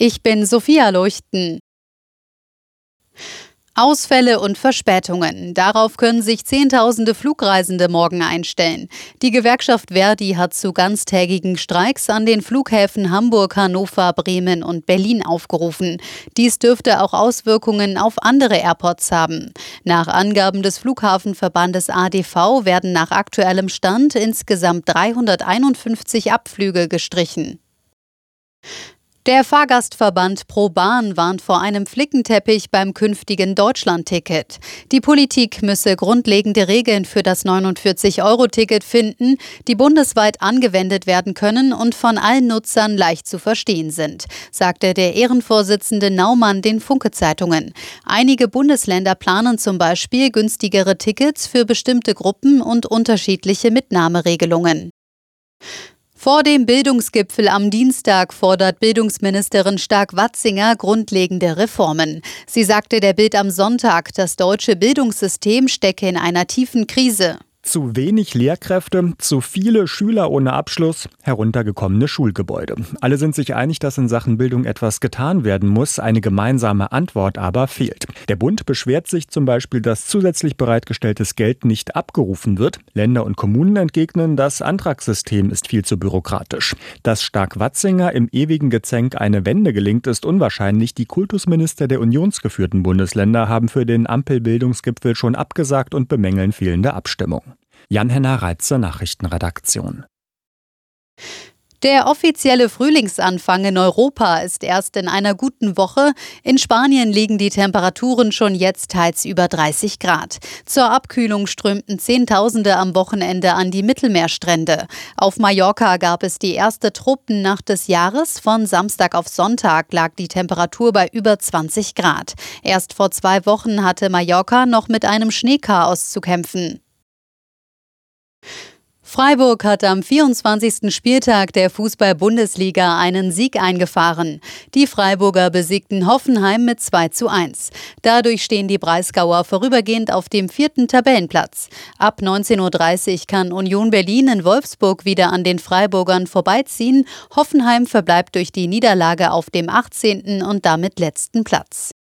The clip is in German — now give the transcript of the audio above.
Ich bin Sophia Leuchten. Ausfälle und Verspätungen. Darauf können sich Zehntausende Flugreisende morgen einstellen. Die Gewerkschaft Verdi hat zu ganztägigen Streiks an den Flughäfen Hamburg, Hannover, Bremen und Berlin aufgerufen. Dies dürfte auch Auswirkungen auf andere Airports haben. Nach Angaben des Flughafenverbandes ADV werden nach aktuellem Stand insgesamt 351 Abflüge gestrichen. Der Fahrgastverband ProBahn warnt vor einem Flickenteppich beim künftigen Deutschlandticket. Die Politik müsse grundlegende Regeln für das 49-Euro-Ticket finden, die bundesweit angewendet werden können und von allen Nutzern leicht zu verstehen sind, sagte der Ehrenvorsitzende Naumann den Funke-Zeitungen. Einige Bundesländer planen zum Beispiel günstigere Tickets für bestimmte Gruppen und unterschiedliche Mitnahmeregelungen. Vor dem Bildungsgipfel am Dienstag fordert Bildungsministerin Stark-Watzinger grundlegende Reformen. Sie sagte der Bild am Sonntag, das deutsche Bildungssystem stecke in einer tiefen Krise. Zu wenig Lehrkräfte, zu viele Schüler ohne Abschluss, heruntergekommene Schulgebäude. Alle sind sich einig, dass in Sachen Bildung etwas getan werden muss. Eine gemeinsame Antwort aber fehlt. Der Bund beschwert sich zum Beispiel, dass zusätzlich bereitgestelltes Geld nicht abgerufen wird. Länder und Kommunen entgegnen, das Antragssystem ist viel zu bürokratisch. Dass Stark-Watzinger im ewigen Gezänk eine Wende gelingt, ist unwahrscheinlich. Die Kultusminister der unionsgeführten Bundesländer haben für den Ampelbildungsgipfel schon abgesagt und bemängeln fehlende Abstimmung. Jan-Henner Reitze Nachrichtenredaktion. Der offizielle Frühlingsanfang in Europa ist erst in einer guten Woche. In Spanien liegen die Temperaturen schon jetzt teils über 30 Grad. Zur Abkühlung strömten Zehntausende am Wochenende an die Mittelmeerstrände. Auf Mallorca gab es die erste Tropennacht des Jahres. Von Samstag auf Sonntag lag die Temperatur bei über 20 Grad. Erst vor zwei Wochen hatte Mallorca noch mit einem Schneechaos zu kämpfen. Freiburg hat am 24. Spieltag der Fußball-Bundesliga einen Sieg eingefahren. Die Freiburger besiegten Hoffenheim mit 2 zu 1. Dadurch stehen die Breisgauer vorübergehend auf dem vierten Tabellenplatz. Ab 19.30 Uhr kann Union Berlin in Wolfsburg wieder an den Freiburgern vorbeiziehen. Hoffenheim verbleibt durch die Niederlage auf dem 18. und damit letzten Platz.